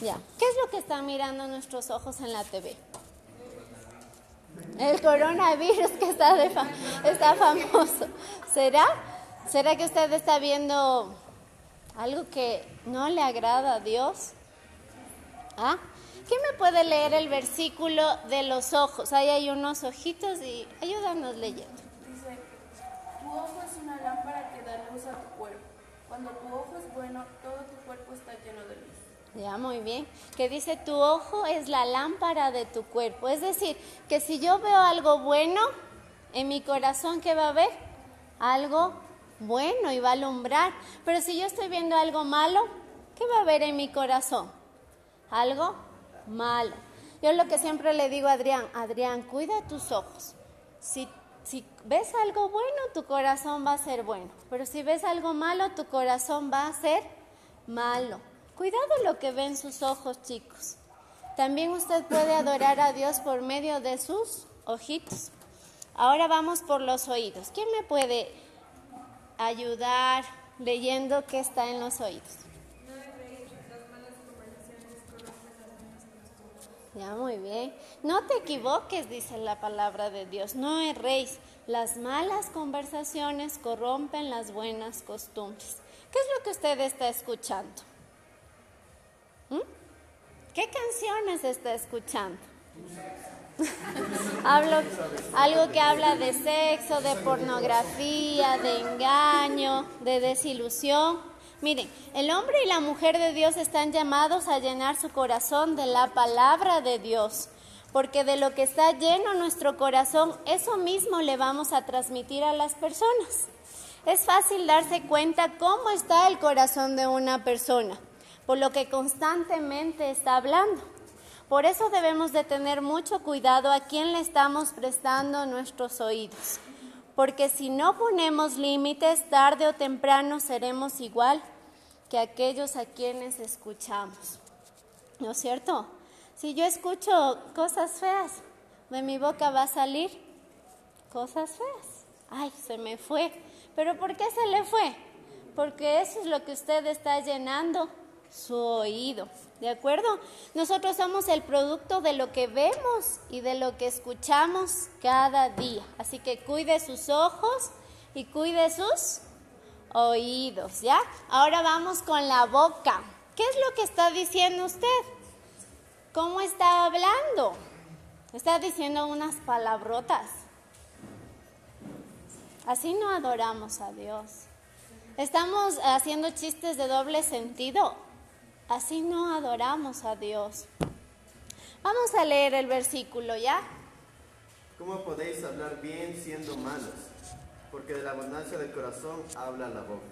¿Qué es lo que están mirando nuestros ojos en la TV? El coronavirus que está, de está famoso. ¿Será? ¿Será que usted está viendo algo que no le agrada a Dios? ¿Ah? ¿Quién me puede leer el versículo de los ojos? Ahí hay unos ojitos y ayúdanos leyendo. Dice, tu ojo es una lámpara que da luz a tu cuerpo. Cuando tu ojo es bueno, todo tu cuerpo está lleno. Ya, muy bien. Que dice, tu ojo es la lámpara de tu cuerpo. Es decir, que si yo veo algo bueno, en mi corazón, ¿qué va a haber? Algo bueno y va a alumbrar. Pero si yo estoy viendo algo malo, ¿qué va a haber en mi corazón? Algo malo. Yo lo que siempre le digo a Adrián, Adrián, cuida tus ojos. Si, si ves algo bueno, tu corazón va a ser bueno. Pero si ves algo malo, tu corazón va a ser malo. Cuidado lo que ven sus ojos, chicos. También usted puede adorar a Dios por medio de sus ojitos. Ahora vamos por los oídos. ¿Quién me puede ayudar leyendo qué está en los oídos? Ya, muy bien. No te equivoques, dice la palabra de Dios. No erréis. Las malas conversaciones corrompen las buenas costumbres. ¿Qué es lo que usted está escuchando? ¿Qué canciones está escuchando? Hablo, algo que habla de sexo, de pornografía, de engaño, de desilusión. Miren, el hombre y la mujer de Dios están llamados a llenar su corazón de la palabra de Dios, porque de lo que está lleno nuestro corazón, eso mismo le vamos a transmitir a las personas. Es fácil darse cuenta cómo está el corazón de una persona por lo que constantemente está hablando. Por eso debemos de tener mucho cuidado a quién le estamos prestando nuestros oídos, porque si no ponemos límites, tarde o temprano seremos igual que aquellos a quienes escuchamos. ¿No es cierto? Si yo escucho cosas feas, de mi boca va a salir cosas feas. Ay, se me fue. ¿Pero por qué se le fue? Porque eso es lo que usted está llenando su oído. ¿De acuerdo? Nosotros somos el producto de lo que vemos y de lo que escuchamos cada día. Así que cuide sus ojos y cuide sus oídos, ¿ya? Ahora vamos con la boca. ¿Qué es lo que está diciendo usted? ¿Cómo está hablando? Está diciendo unas palabrotas. Así no adoramos a Dios. Estamos haciendo chistes de doble sentido. Así no adoramos a Dios. Vamos a leer el versículo ya. ¿Cómo podéis hablar bien siendo malos? Porque de la abundancia del corazón habla la boca.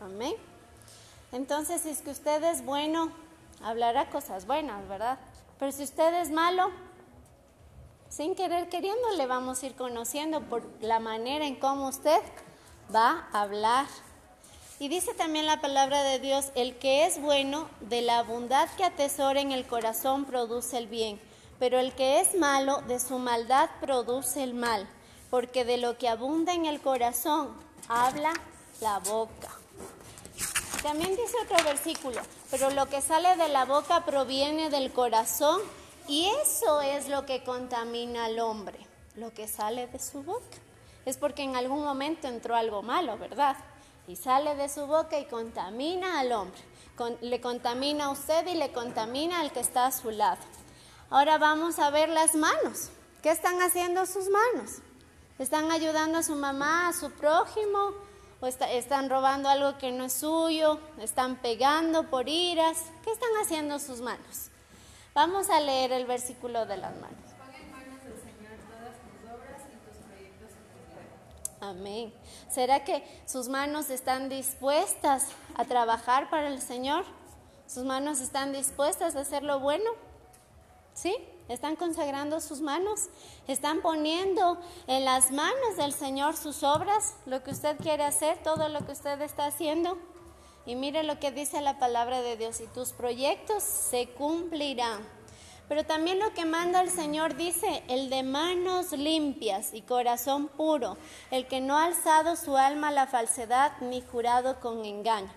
Amén. Entonces, si es que usted es bueno, hablará cosas buenas, ¿verdad? Pero si usted es malo, sin querer queriendo, le vamos a ir conociendo por la manera en cómo usted va a hablar. Y dice también la palabra de Dios, el que es bueno, de la bondad que atesora en el corazón produce el bien, pero el que es malo, de su maldad produce el mal, porque de lo que abunda en el corazón, habla la boca. También dice otro versículo, pero lo que sale de la boca proviene del corazón y eso es lo que contamina al hombre, lo que sale de su boca. Es porque en algún momento entró algo malo, ¿verdad? Y sale de su boca y contamina al hombre. le contamina a usted y le contamina al que está a su lado. Ahora vamos a ver las manos. ¿Qué están haciendo sus manos? ¿Están ayudando a su mamá, a su prójimo? ¿O están robando algo que no es suyo? ¿Están pegando por iras? ¿Qué están haciendo sus manos? Vamos a leer el versículo de las manos. Amén. ¿Será que sus manos están dispuestas a trabajar para el Señor? ¿Sus manos están dispuestas a hacer lo bueno? ¿Sí? ¿Están consagrando sus manos? ¿Están poniendo en las manos del Señor sus obras, lo que usted quiere hacer, todo lo que usted está haciendo? Y mire lo que dice la palabra de Dios, y tus proyectos se cumplirán. Pero también lo que manda el Señor dice, el de manos limpias y corazón puro, el que no ha alzado su alma a la falsedad ni jurado con engaño.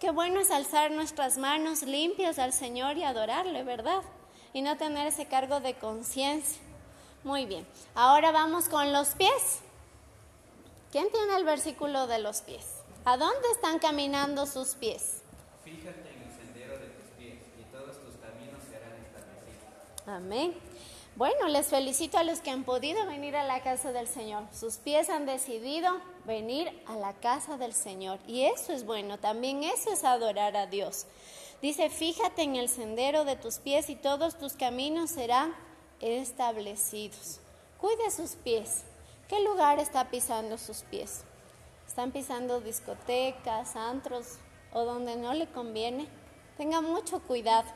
Qué bueno es alzar nuestras manos limpias al Señor y adorarle, ¿verdad? Y no tener ese cargo de conciencia. Muy bien. Ahora vamos con los pies. ¿Quién tiene el versículo de los pies? ¿A dónde están caminando sus pies? Fíjate en el sendero de tus pies y todos tus caminos serán establecidos. Amén. Bueno, les felicito a los que han podido venir a la casa del Señor. Sus pies han decidido venir a la casa del Señor. Y eso es bueno, también eso es adorar a Dios. Dice, fíjate en el sendero de tus pies y todos tus caminos serán establecidos. Cuide sus pies. ¿Qué lugar está pisando sus pies? ¿Están pisando discotecas, antros o donde no le conviene? Tenga mucho cuidado.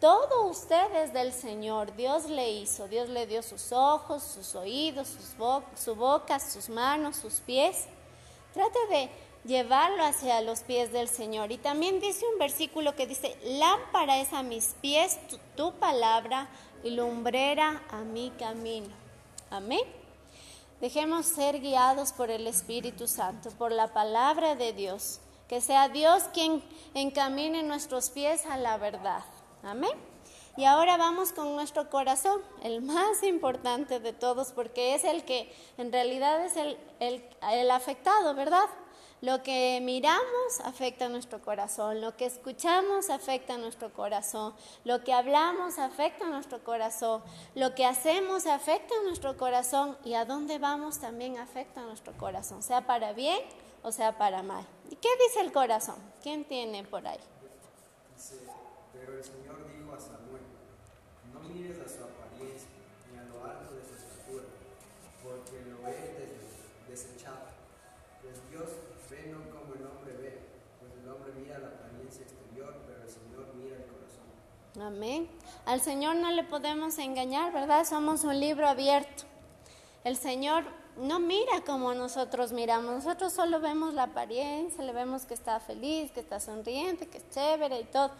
Todo usted es del Señor. Dios le hizo. Dios le dio sus ojos, sus oídos, sus bo su boca, sus manos, sus pies. Trate de llevarlo hacia los pies del Señor. Y también dice un versículo que dice, lámpara es a mis pies tu, tu palabra y lumbrera a mi camino. Amén. Dejemos ser guiados por el Espíritu Santo, por la palabra de Dios. Que sea Dios quien encamine nuestros pies a la verdad. Amén. Y ahora vamos con nuestro corazón, el más importante de todos, porque es el que en realidad es el, afectado, ¿verdad? Lo que miramos afecta a nuestro corazón, lo que escuchamos afecta a nuestro corazón, lo que hablamos afecta a nuestro corazón, lo que hacemos afecta a nuestro corazón y a dónde vamos también afecta a nuestro corazón, sea para bien o sea para mal. ¿Y qué dice el corazón? ¿Quién tiene por ahí? Pero el Señor dijo a Samuel, no mires a su apariencia ni a lo alto de su estatura, porque lo he desechado. Pues Dios ve no como el hombre ve, pues el hombre mira la apariencia exterior, pero el Señor mira el corazón. Amén. Al Señor no le podemos engañar, ¿verdad? Somos un libro abierto. El Señor no mira como nosotros miramos. Nosotros solo vemos la apariencia, le vemos que está feliz, que está sonriente, que es chévere y todo.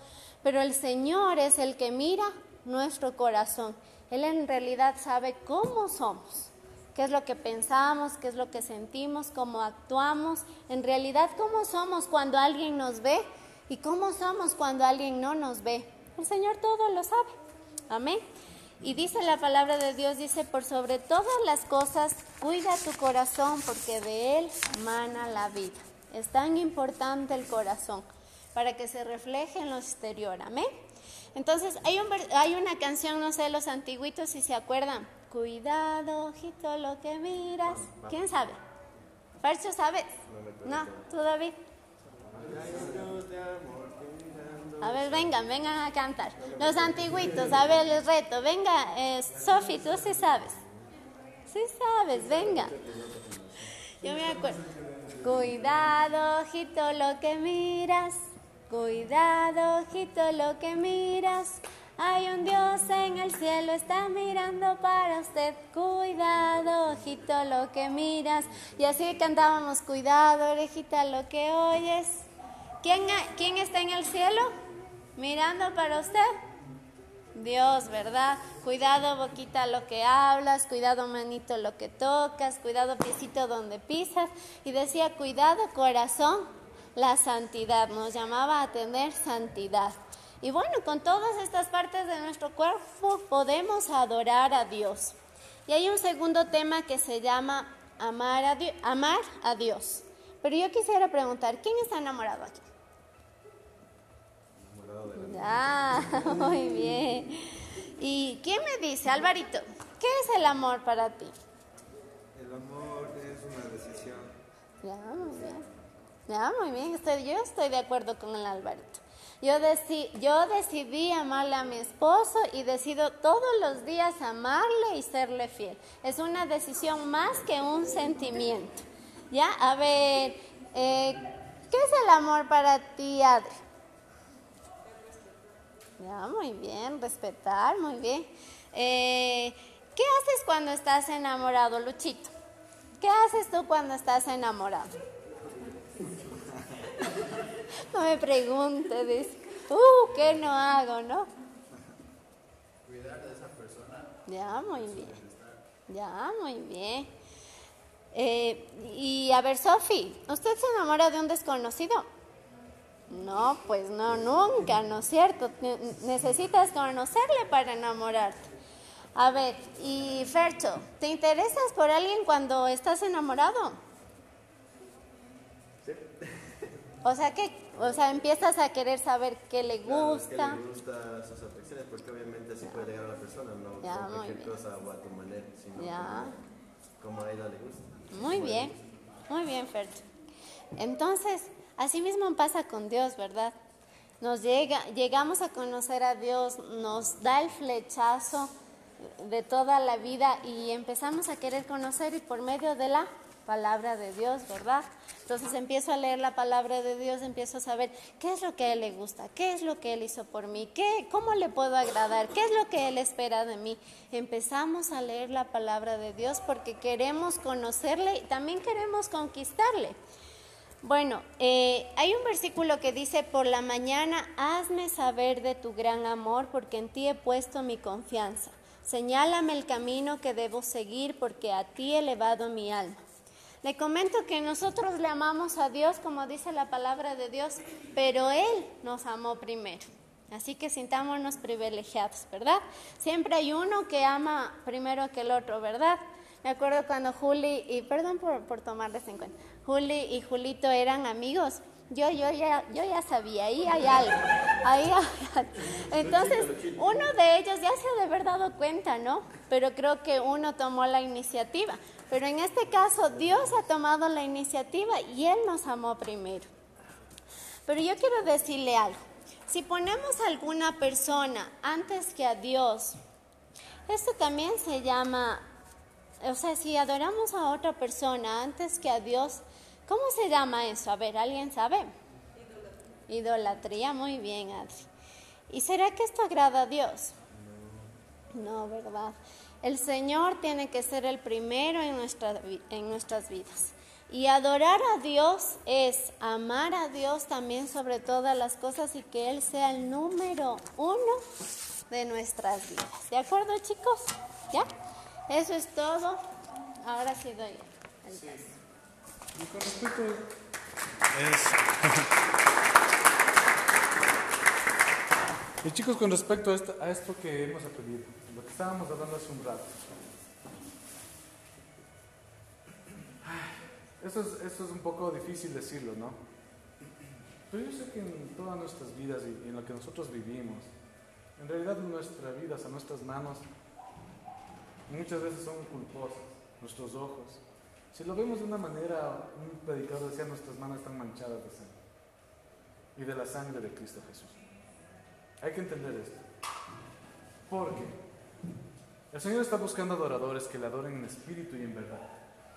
Pero el Señor es el que mira nuestro corazón. Él en realidad sabe cómo somos, qué es lo que pensamos, qué es lo que sentimos, cómo actuamos. En realidad, cómo somos cuando alguien nos ve y cómo somos cuando alguien no nos ve. El Señor todo lo sabe. Amén. Y dice la palabra de Dios, dice, por sobre todas las cosas, cuida tu corazón porque de él mana la vida. Es tan importante el corazón para que se refleje en lo exterior. Amén. Entonces, hay, un, hay una canción, no sé, los antiguitos si se acuerdan. Cuidado, ojito, lo que miras. ¿Quién sabe? ¿Fercho sabes? No, tú David. A ver, vengan, vengan a cantar. Los antiguitos, a ver, les reto. Venga, eh, Sofi, tú sí sabes. Sí sabes, venga. Yo me acuerdo. Cuidado, ojito, lo que miras. Cuidado, ojito, lo que miras. Hay un Dios en el cielo, está mirando para usted. Cuidado, ojito, lo que miras. Y así cantábamos, cuidado, orejita, lo que oyes. ¿Quién, ¿Quién está en el cielo? Mirando para usted. Dios, ¿verdad? Cuidado, boquita, lo que hablas, cuidado, manito, lo que tocas, cuidado, piecito, donde pisas. Y decía, cuidado, corazón, la santidad. Nos llamaba a tener santidad. Y bueno, con todas estas partes de nuestro cuerpo podemos adorar a Dios. Y hay un segundo tema que se llama amar a, Dios, amar a Dios. Pero yo quisiera preguntar, ¿quién está enamorado aquí? Ah, muy bien. ¿Y quién me dice, Alvarito, qué es el amor para ti? El amor es una decisión. Ya, muy bien. Ya, muy bien. Estoy, yo estoy de acuerdo con el Alvarito. Yo, deci yo decidí amarle a mi esposo y decido todos los días amarle y serle fiel. Es una decisión más que un sentimiento. Ya, a ver, eh, ¿qué es el amor para ti, Adri? Ya, muy bien, respetar, muy bien. Eh, ¿Qué haces cuando estás enamorado, Luchito? ¿Qué haces tú cuando estás enamorado? No me pregunte, dice, uh, ¿qué no hago, no? Cuidar de esa persona. Ya, muy bien. Ya, muy bien. Eh, y a ver, Sofi, ¿usted se enamora de un desconocido? No, pues no, nunca, ¿no es cierto? Ne- Necesitas conocerle para enamorarte. A ver, y Fercho, ¿te interesas por alguien cuando estás enamorado? Sí. O sea, que, o sea, empiezas a querer saber qué le Claro, gusta. Que le gusta sus afecciones, porque obviamente así puede llegar a la persona, no Ya, con muy cualquier bien. cosa o a tu manera, sino Ya. como, como a ella le gusta. Muy bien, muy bien, Fercho. Entonces, así mismo pasa con Dios, ¿verdad? Nos llega, llegamos a conocer a Dios, nos da el flechazo de toda la vida y empezamos a querer conocer y por medio de la palabra de Dios, ¿verdad? Entonces empiezo a leer la palabra de Dios, empiezo a saber qué es lo que a Él le gusta, qué es lo que Él hizo por mí, qué, cómo le puedo agradar, qué es lo que Él espera de mí. Empezamos a leer la palabra de Dios porque queremos conocerle y también queremos conquistarle. Bueno, eh, hay un versículo que dice, por la mañana hazme saber de tu gran amor porque en ti he puesto mi confianza. Señálame el camino que debo seguir porque a ti he elevado mi alma. Le comento que nosotros le amamos a Dios como dice la palabra de Dios, pero Él nos amó primero. Así que sintámonos privilegiados, ¿verdad? Siempre hay uno que ama primero que el otro, ¿verdad? Me acuerdo cuando Juli, y perdón por, por tomarles en cuenta, Juli y Julito eran amigos. Yo, yo, ya, yo ya sabía, ahí hay algo. Ahí hay algo. Entonces, uno de ellos ya se ha de haber dado cuenta, ¿no? Pero creo que uno tomó la iniciativa. Pero en este caso, Dios ha tomado la iniciativa y Él nos amó primero. Pero yo quiero decirle algo. Si ponemos a alguna persona antes que a Dios, esto también se llama, o sea, si adoramos a otra persona antes que a Dios, ¿cómo se llama eso? A ver, ¿alguien sabe? Idolatría, muy bien, Adri. ¿Y será que esto agrada a Dios? No, ¿verdad? El Señor tiene que ser el primero en, nuestra en nuestras vidas. Y adorar a Dios es amar a Dios también sobre todas las cosas y que Él sea el número uno de nuestras vidas. ¿De acuerdo, chicos? ¿Ya? Eso es todo. Ahora sí doy el. Y con respecto chicos, con respecto a esto, a esto que hemos aprendido, lo que estábamos hablando hace un rato. Eso es, eso es un poco difícil decirlo, ¿no? Pero yo sé que en todas nuestras vidas y en lo que nosotros vivimos, en realidad nuestras vidas a nuestras manos muchas veces son culposas, nuestros ojos. Si lo vemos de una manera, un predicador decía, nuestras manos están manchadas de sangre y de la sangre de Cristo Jesús. Hay que entender esto. Porque el Señor está buscando adoradores que le adoren en espíritu y en verdad.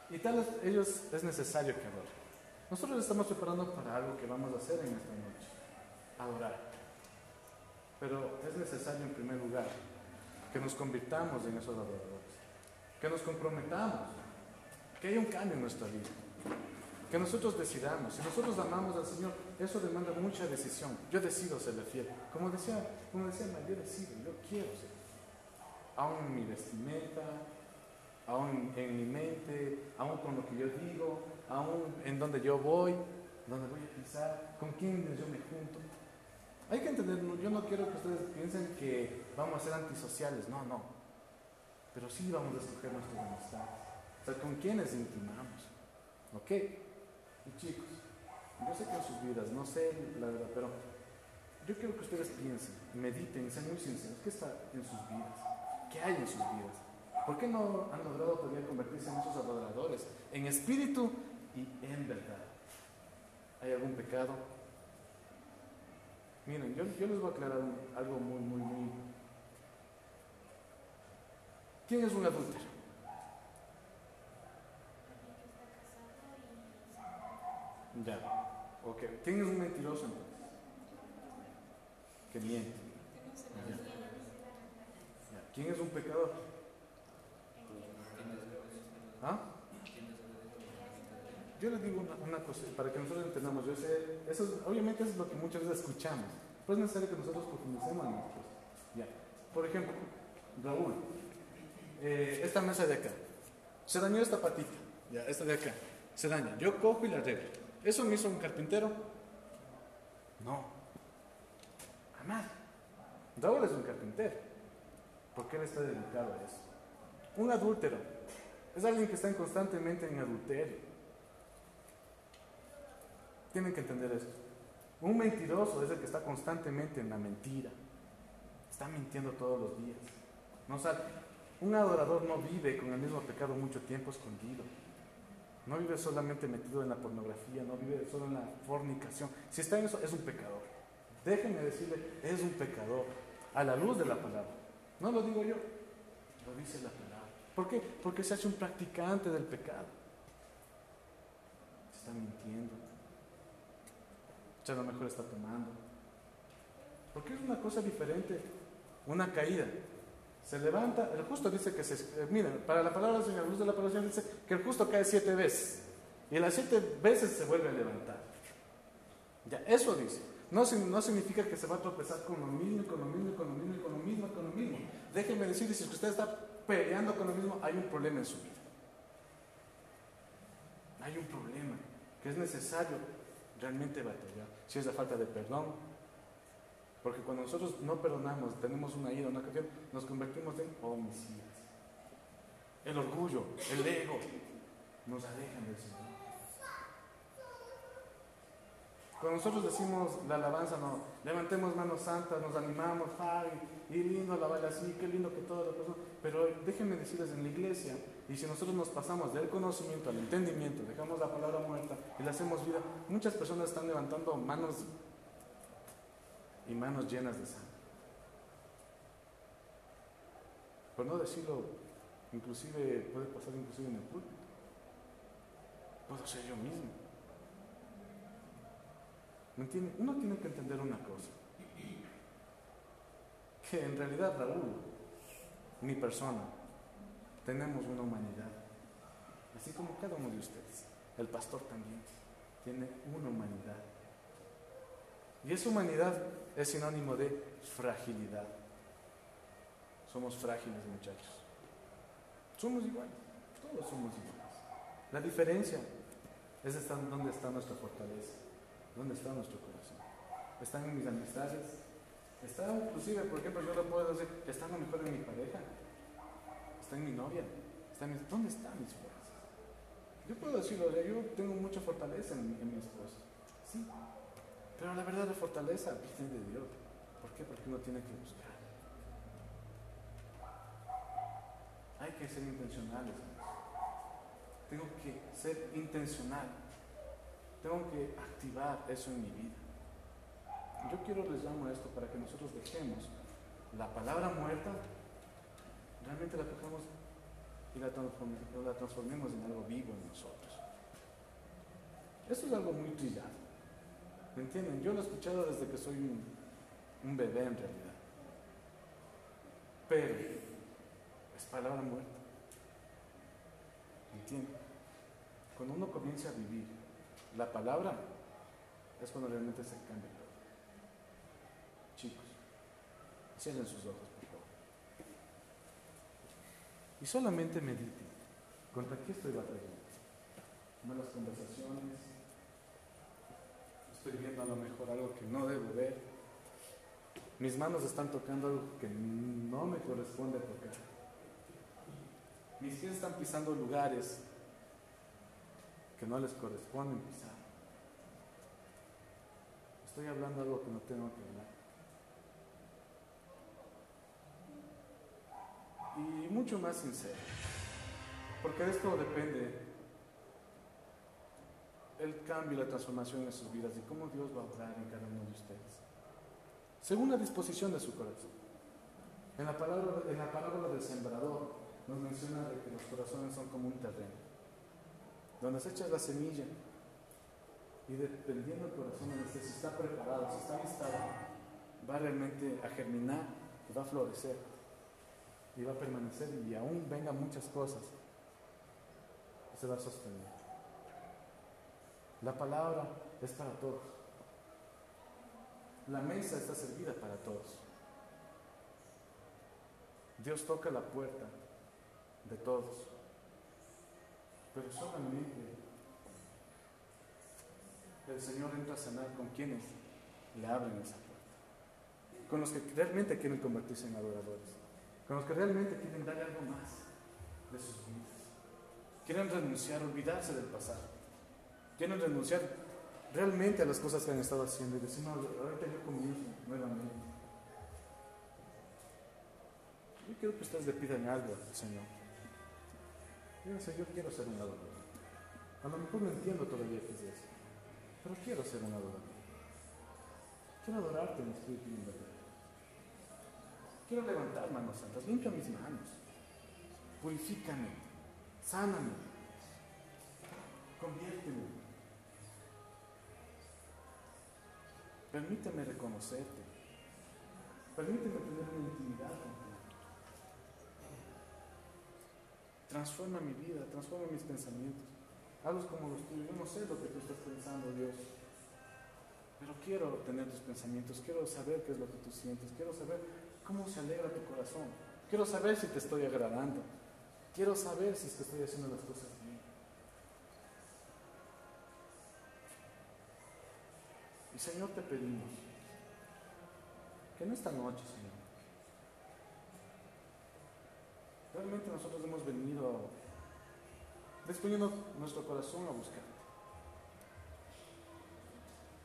Y tal ellos es necesario que adoren. Nosotros estamos preparando para algo que vamos a hacer en esta noche. Adorar. Pero es necesario en primer lugar que nos convirtamos en esos adoradores. Que nos comprometamos. Que haya un cambio en nuestra vida. Que nosotros decidamos. Si nosotros amamos al Señor, eso demanda mucha decisión. Yo decido serle fiel. Como decía, como decía yo decido, yo quiero ser. Aún en mi vestimenta, aún en mi mente, aún con lo que yo digo, aún en donde yo voy, donde voy a pisar, con quién yo me junto. Hay que entender, yo no quiero que ustedes piensen que vamos a ser antisociales, no, no. Pero sí vamos a escoger nuestras amistades. Sea, con quiénes intimamos. ¿Ok? Y chicos, yo sé que en sus vidas, no sé la verdad, pero yo quiero que ustedes piensen, mediten sean muy sinceros. ¿Qué está en sus vidas? ¿Qué hay en sus vidas? ¿Por qué no han logrado todavía convertirse en esos adoradores? En espíritu y en verdad. ¿Hay algún pecado? Miren, yo, yo les voy a aclarar algo muy, muy, muy... ¿Quién es un adúltero? Ya, ok. ¿Quién es un mentiroso entonces? Que miente. Ya. Ya. ¿Quién es un pecador? ¿Ah? Yo les digo una, cosa, para que nosotros entendamos, yo sé, eso es- obviamente eso es lo que muchas veces escuchamos, pero es necesario que nosotros profundicemos. Ya. Por ejemplo, Raúl, eh, esta mesa de acá, se dañó esta patita, ya, esta de acá, se daña, yo cojo y la arreglo. ¿Eso me hizo un carpintero? No. Jamás. Raúl es un carpintero. Porque él está dedicado a eso. Un adúltero es alguien que está constantemente en adulterio. Tienen que entender eso. Un mentiroso es el que está constantemente en la mentira. Está mintiendo todos los días. No sabe. Un adorador no vive con el mismo pecado mucho tiempo escondido. No vive solamente metido en la pornografía, no vive solo en la fornicación. Si está en eso, es un pecador. Déjenme decirle, es un pecador. A la luz de la palabra. No lo digo yo, lo dice la palabra. ¿Por qué? Porque se hace un practicante del pecado. Se está mintiendo. Ya a lo mejor está tomando. Porque es una cosa diferente. Una caída. Se levanta, el justo dice que se... Eh, miren, para la palabra del Señor, luz de la palabra dice que el justo cae siete veces. Y las siete veces se vuelve a levantar. Ya, eso dice. No, no significa que se va a tropezar con lo mismo, con lo mismo, con lo mismo, con lo mismo, con lo mismo. Déjenme decirles, si usted está peleando con lo mismo, hay un problema en su vida. Hay un problema que es necesario realmente batallar. Si es la falta de perdón, porque cuando nosotros no perdonamos, tenemos una ira, una canción, nos convertimos en homicidas. El orgullo, el ego, nos alejan del Señor. Cuando nosotros decimos la alabanza, levantemos manos santas, nos animamos, ay, y lindo alabar así, qué lindo que todo lo pasó. Pero déjenme decirles en la iglesia, y si nosotros nos pasamos del conocimiento al entendimiento, dejamos la palabra muerta y la hacemos vida, muchas personas están levantando manos y manos llenas de sangre. Por no decirlo, inclusive puede pasar inclusive en el púlpito. Puedo ser yo mismo. Uno tiene que entender una cosa. Que en realidad Raúl, mi persona, tenemos una humanidad. Así como cada uno de ustedes. El pastor también tiene una humanidad. Y esa humanidad es sinónimo de fragilidad. Somos frágiles, muchachos. Somos iguales, todos somos iguales. La diferencia es estar, dónde está nuestra fortaleza, dónde está nuestro corazón. Están en mis amistades, está inclusive, por ejemplo, yo lo puedo decir, está lo mejor en mi pareja, está en mi novia, está en ¿dónde están mis fuerzas? Yo puedo decirlo, yo tengo mucha fortaleza en mi esposa, sí, pero la verdad de fortaleza viene de Dios. ¿Por qué? Porque uno tiene que buscar. Hay que ser intencionales. Tengo que ser intencional. Tengo que activar eso en mi vida. Yo quiero les llamo a esto para que nosotros dejemos la palabra muerta, realmente la cojamos y la transformemos, en algo vivo en nosotros. Esto es algo muy trillado. ¿Me entienden? Yo lo he escuchado desde que soy un, bebé en realidad. Pero es palabra muerta. ¿Me entienden? Cuando uno comienza a vivir la palabra, es cuando realmente se cambia todo. Chicos, cierren sus ojos, por favor. Y solamente mediten. ¿Contra qué estoy batallando? Malas conversaciones, estoy viendo a lo mejor algo que no debo ver. Mis manos están tocando algo que no me corresponde tocar. Mis pies están pisando lugares que no les corresponden pisar. Estoy hablando algo que no tengo que hablar. Y mucho más sincero. Porque de esto depende el cambio y la transformación en sus vidas y cómo Dios va a obrar en cada uno de ustedes. Según la disposición de su corazón. En la palabra, en la palabra del sembrador nos menciona de que los corazones son como un terreno, donde se echa la semilla y dependiendo del corazón si está preparado, si está listado, va realmente a germinar y va a florecer y va a permanecer y aún vengan muchas cosas, se va a sostener. La palabra es para todos. La mesa está servida para todos. Dios toca la puerta de todos. Pero solamente el Señor entra a cenar con quienes, le abren esa puerta. Con los que realmente quieren convertirse en adoradores. Con los que realmente quieren darle algo más de sus vidas. Quieren renunciar, olvidarse del pasado. Quieren renunciar realmente a las cosas que han estado haciendo y decir, no, ahorita yo comienzo nuevamente. Yo quiero que ustedes le pidan algo al Señor. Señor, quiero ser un adorador. A lo mejor no entiendo todavía qué es eso, pero quiero ser un adorador. Quiero adorarte en espíritu y en verdad. Quiero levantar manos santas, limpia mis manos, purifícame, sáname, conviérteme. Permíteme reconocerte. Permíteme tener una intimidad contigo. Transforma mi vida, transforma mis pensamientos. Hazlos como los tuyos. Yo no sé lo que tú estás pensando, Dios. Pero quiero tener tus pensamientos, quiero saber qué es lo que tú sientes, quiero saber cómo se alegra tu corazón. Quiero saber si te estoy agradando. Quiero saber si que estoy haciendo las cosas Señor, te pedimos que en esta noche, Señor, realmente nosotros hemos venido disponiendo nuestro corazón a buscarte.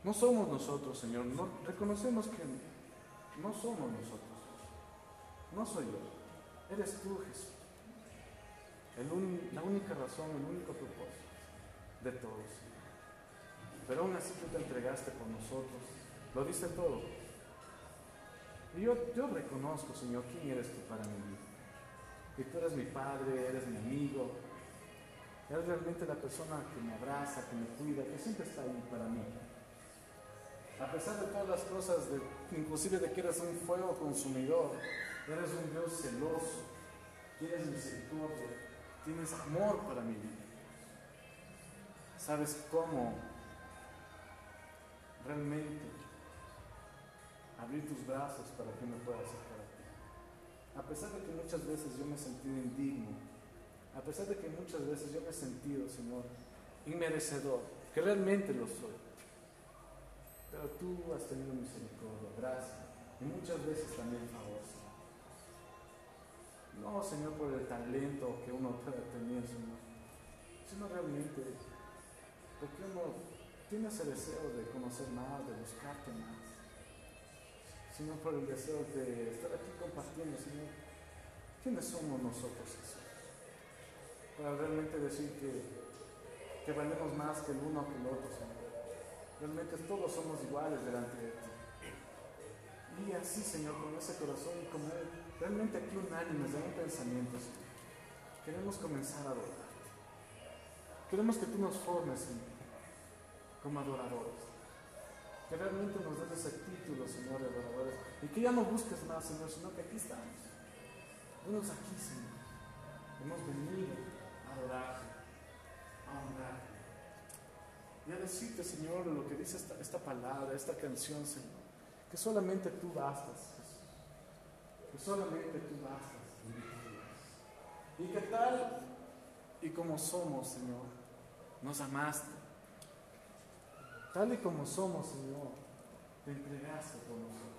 No somos nosotros, Señor, no, reconocemos que no somos nosotros, no soy yo, eres tú, Jesús. La única razón, el único propósito de todo, Señor. Pero aún así tú te entregaste por nosotros, lo diste todo. Y yo, yo reconozco, Señor, quién eres tú para mi vida. Que tú eres mi padre, eres mi amigo, eres realmente la persona que me abraza, que me cuida, que siempre está ahí para mí. A pesar de todas las cosas, inclusive de que eres un fuego consumidor, eres un Dios celoso, tienes misericordia, tienes amor para mi vida. Sabes cómo realmente abrir tus brazos para que me pueda acercar a ti. A pesar de que muchas veces yo me he sentido indigno, a pesar de que muchas veces yo me he sentido, Señor, inmerecedor, que realmente lo soy. Pero tú has tenido misericordia, gracia y muchas veces también favor, Señor. No, Señor, por el talento que uno pueda tener, Señor, sino realmente porque uno tiene ese deseo de conocer más, de buscarte más, sino por el deseo de estar aquí compartiendo, Señor, ¿quiénes somos nosotros, Jesús? Para realmente decir que, que valemos más que el uno que el otro, Señor. Realmente todos somos iguales delante de ti. Y así, Señor, con ese corazón y como realmente aquí unánimes de un pensamiento, Señor, queremos comenzar a adorar. Queremos que tú nos formes, Señor, como adoradores. Que realmente nos des ese título, Señor, de adoradores. Y que ya no busques más, Señor, sino que aquí estamos. Venos aquí, Señor. Hemos venido a adorarte, a honrarte. Y a decirte, Señor, lo que dice esta, esta palabra, esta canción, Señor. Que solamente tú bastas. Que solamente tú bastas. Y que tal y como somos, Señor, nos amaste. Tal y como somos, Señor, te entregaste por nosotros.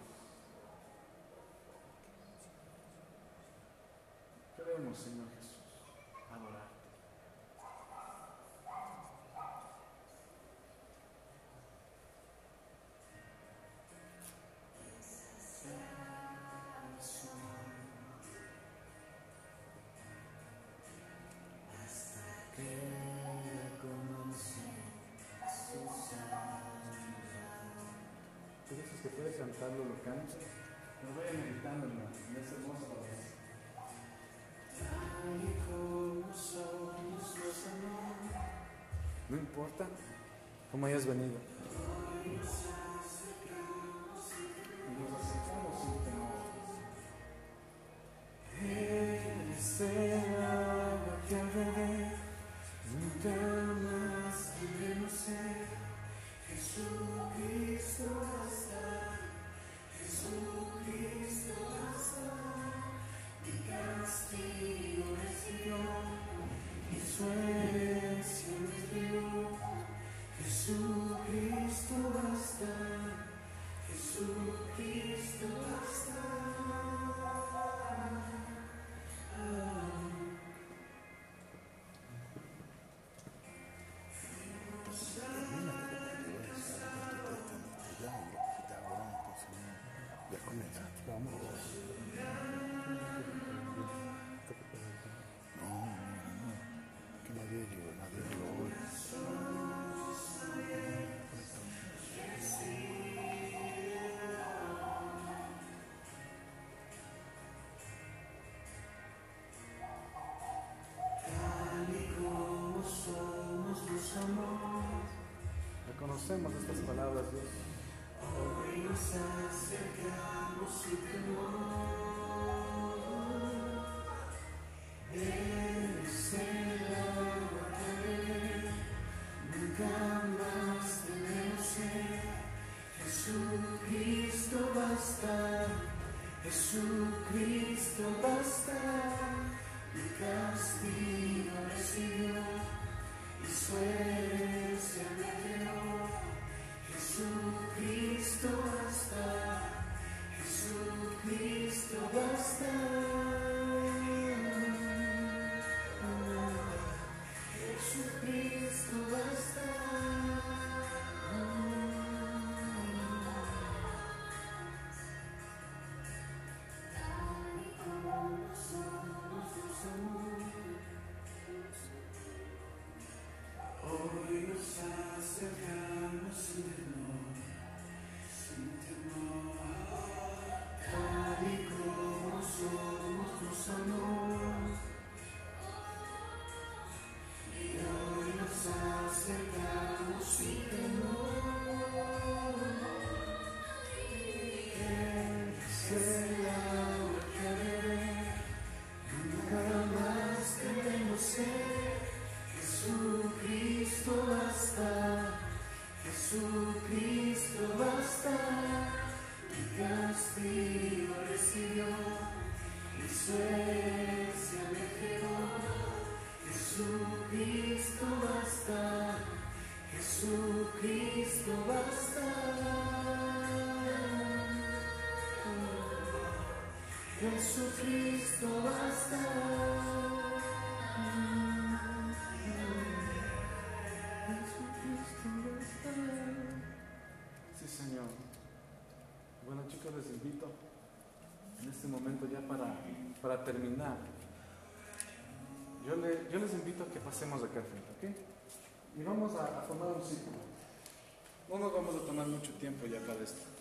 Queremos, Señor Jesús, adorarte. Cantarlo, lo canta. Lo voy meditando en en hermosa palabra. No importa cómo hayas venido. Usemos estas palabras, Jesucristo basta. Jesucristo basta. Sí, Señor. Bueno, chicos, les invito en este momento ya para, para terminar. Yo, le- yo les invito a que pasemos acá frente, ¿ok? Y vamos a, a formar un círculo. No nos vamos a tomar mucho tiempo ya para esto.